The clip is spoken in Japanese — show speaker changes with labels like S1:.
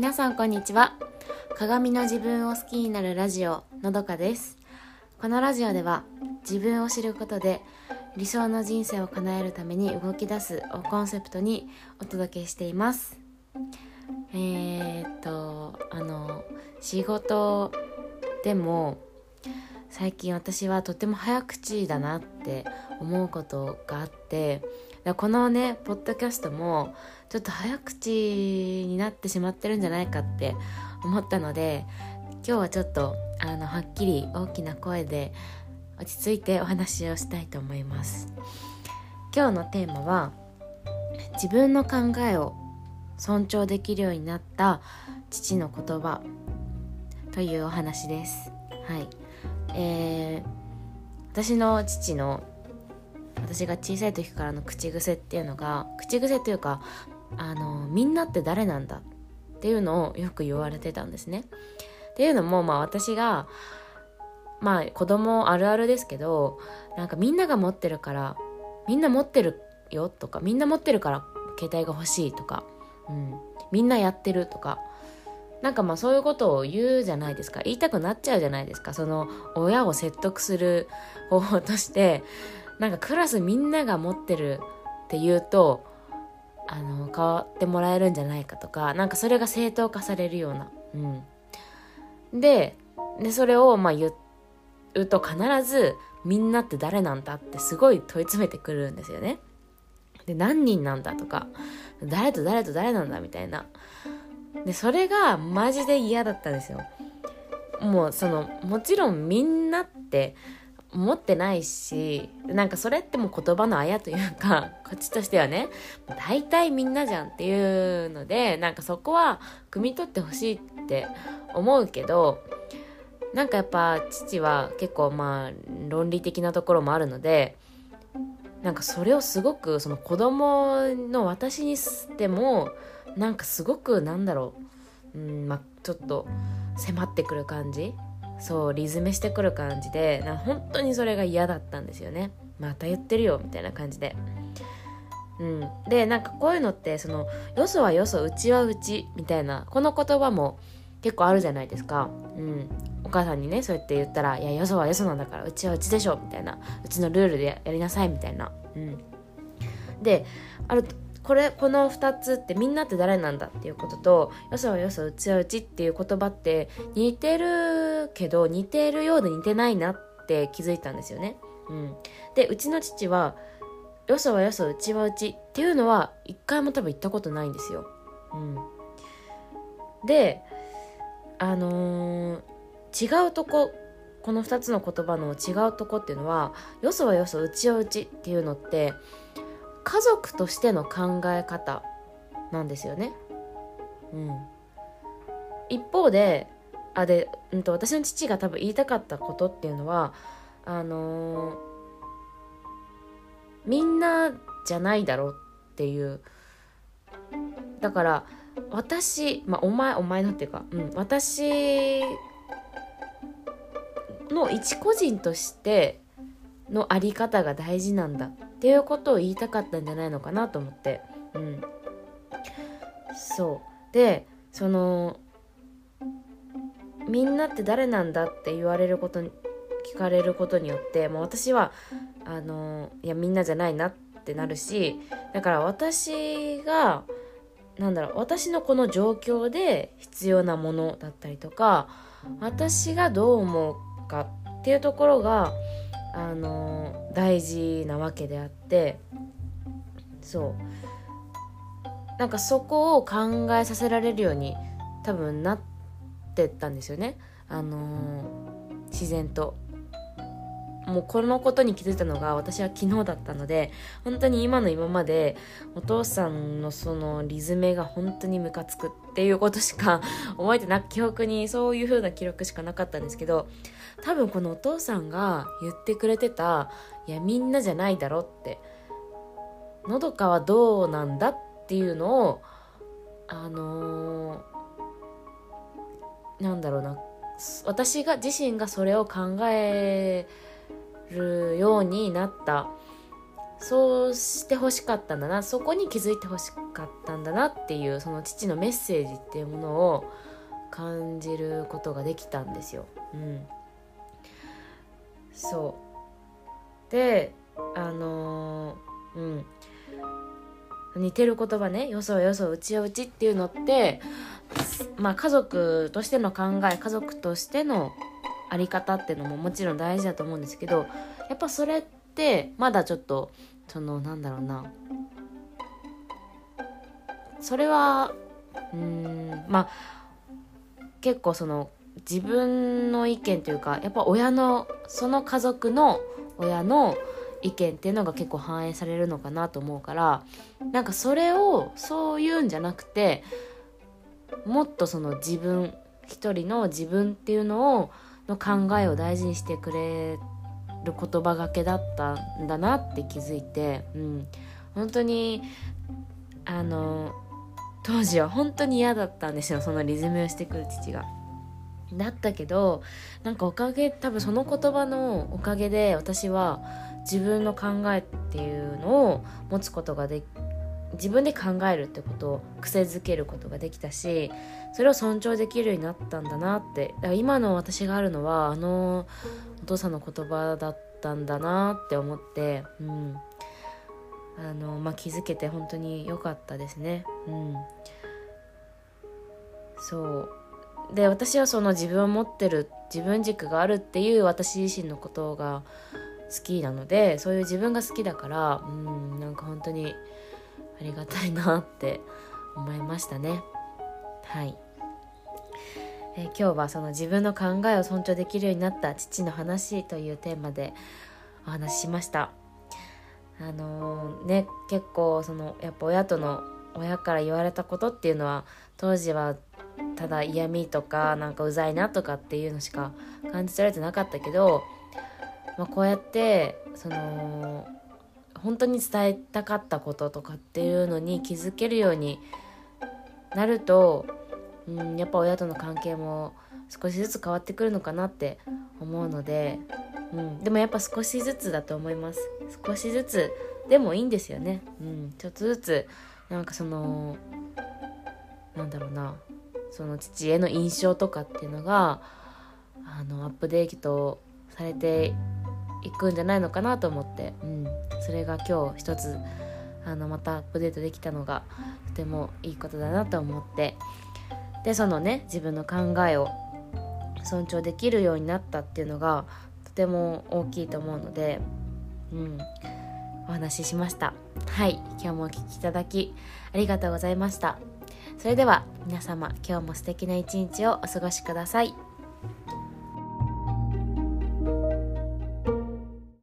S1: 皆さんこんにちは。鏡の自分を好きになるラジオのどかです。このラジオでは自分を知ることで理想の人生を叶えるために動き出すをコンセプトにお届けしています。えー、っとあの仕事でも最近私はとても早口だなって思うことがあってこのねポッドキャストもちょっと早口になってしまってるんじゃないかって思ったので今日はちょっとあのはっきり大きな声で落ち着いてお話をしたいと思います。今日のテーマは自分の考えを尊重できるようになった父の言葉というお話です。はい。えー、私の父の私が小さい時からの口癖っていうのが口癖というかあのみんなって誰なんだっていうのをよく言われてたんですね。っていうのもまあ私がまあ子供あるあるですけどなんかみんなが持ってるからみんな持ってるよとかみんな持ってるから携帯が欲しいとか、うん、みんなやってるとかなんかまあそういうことを言うじゃないですか言いたくなっちゃうじゃないですかその親を説得する方法としてなんかクラスみんなが持ってるって言うと変わってもらえるんじゃないかとかなんかそれが正当化されるような。うん、ででそれをまあ言うと必ずみんなって誰なんだってすごい問い詰めてくるんですよね。で何人なんだとか誰と誰と誰なんだみたいな。でそれがマジで嫌だったんですよ。もうそのもちろんみんなって思ってないしなんかそれっても言葉のあやというかこっちとしてはね大体みんなじゃんっていうのでなんかそこは汲み取ってほしいって思うけどなんかやっぱ父は結構まあ論理的なところもあるのでなんかそれをすごくその子供の私にしてもなんかすごくなんだろう、うんまあ、ちょっと迫ってくる感じそうリズメしてくる感じでな本当にそれが嫌だったんですよね。また言ってるよみたいな感じで。うん。でなんかこういうのってそのよそはよそうちはうちみたいなこの言葉も結構あるじゃないですか。うん。お母さんにねそうやって言ったら「いやよそはよそなんだからうちはうちでしょ」みたいな。うちのルールでやりなさいみたいな。うん。であるこれこの2つってみんなって誰なんだっていうこととよそはよそうちはうちっていう言葉って似てるけど似てるようで似てないなって気づいたんですよね。うん、でうちの父はよそはよそうちはうちっていうのは一回も多分言ったことないんですよ。うん、であのー、違うとここの2つの言葉の違うとこっていうのはよそはよそうちはうちっていうのって家族としての考え方なんですよね。うん、一方であで、うんと、私の父が多分言いたかったことっていうのはあのー、みんなじゃないだろうっていうだから私、まあ、お前お前のっていうか、うん、私の一個人としてのあり方が大事なんだっていうことを言いたかったんじゃないのかなと思って。うん。そう。でそのみんなって誰なんだって言われることに聞かれることによってもう私はあのいやみんなじゃないなってなるしだから私がなんだろう私のこの状況で必要なものだったりとか私がどう思うかっていうところがあの大事なわけであってそう。なんかそこを考えさせられるように多分なってったんですよね。あの自然と。もうこのことに気づいたのが私は昨日だったので本当に今の今までお父さんのそのリズムが本当にムカつくっていうことしか覚えてなく記憶にそういう風な記録しかなかったんですけど多分このお父さんが言ってくれてた「いやみんなじゃないだろ」って「のどかはどうなんだ」っていうのをあのー、なんだろうな私が自身がそれを考えるようになった。そうしてほしかったんだな。そこに気づいてほしかったんだなっていうその父のメッセージっていうものを感じることができたんですよ。うん、そう。であのー、うん。似てる言葉ね。よそよそうちようちっていうのってまあ家族としての考え家族としてのあり方っていうのももちろん大事だと思うんですけどやっぱそれってまだちょっとそのなんだろうな。それはうんまあ結構その自分の意見というかやっぱ親のその家族の親の意見っていうのが結構反映されるのかなと思うからなんかそれをそういうんじゃなくてもっとその自分一人の自分っていうのをの考えを大事にしてくれる言葉がけだったんだなって気づいて、うん、本当にあの当時は本当に嫌だったんですよそのリズムをしてくる父が。だったけどなんかおかげ多分その言葉のおかげで私は自分の考えっていうのを持つことがで自分で考えるってことを癖づけることができたしそれを尊重できるようになったんだなって。だから今の私があるのはあのお父さんの言葉だったんだなって思ってうん。あの、まあ、気づけて本当に良かったですね。うん。そう。で私はその自分を持ってる自分軸があるっていう私自身のことが好きなのでそういう自分が好きだからうんなんか本当にありがたいなって思いましたね。はい、えー、今日はその自分の考えを尊重できるようになった父の話というテーマでお話ししました。あのー、ね結構そのやっぱ親との親から言われたことっていうのは当時はただ嫌味とかなんかうざいなとかっていうのしか感じられてなかったけどまあ、こうやってその本当に伝えたかったこととかっていうのに気づけるようになると、うん、やっぱ親との関係も少しずつ変わってくるのかなって思うので、うん、でもやっぱ少しずつだと思います。少しずつでもいいんですよね、うん、ちょっとずつなんかそのなんだろうなその父への印象とかっていうのがあのアップデートされていくんじゃないのかなと思って、うん、それが今日一つあのまたアップデートできたのがとてもいいことだなと思って。でそのね自分の考えを尊重できるようになったっていうのがとても大きいと思うので、うん、お話ししました。はい。今日もお聴きいただきありがとうございました。それでは皆様今日も素敵な一日をお過ごしください。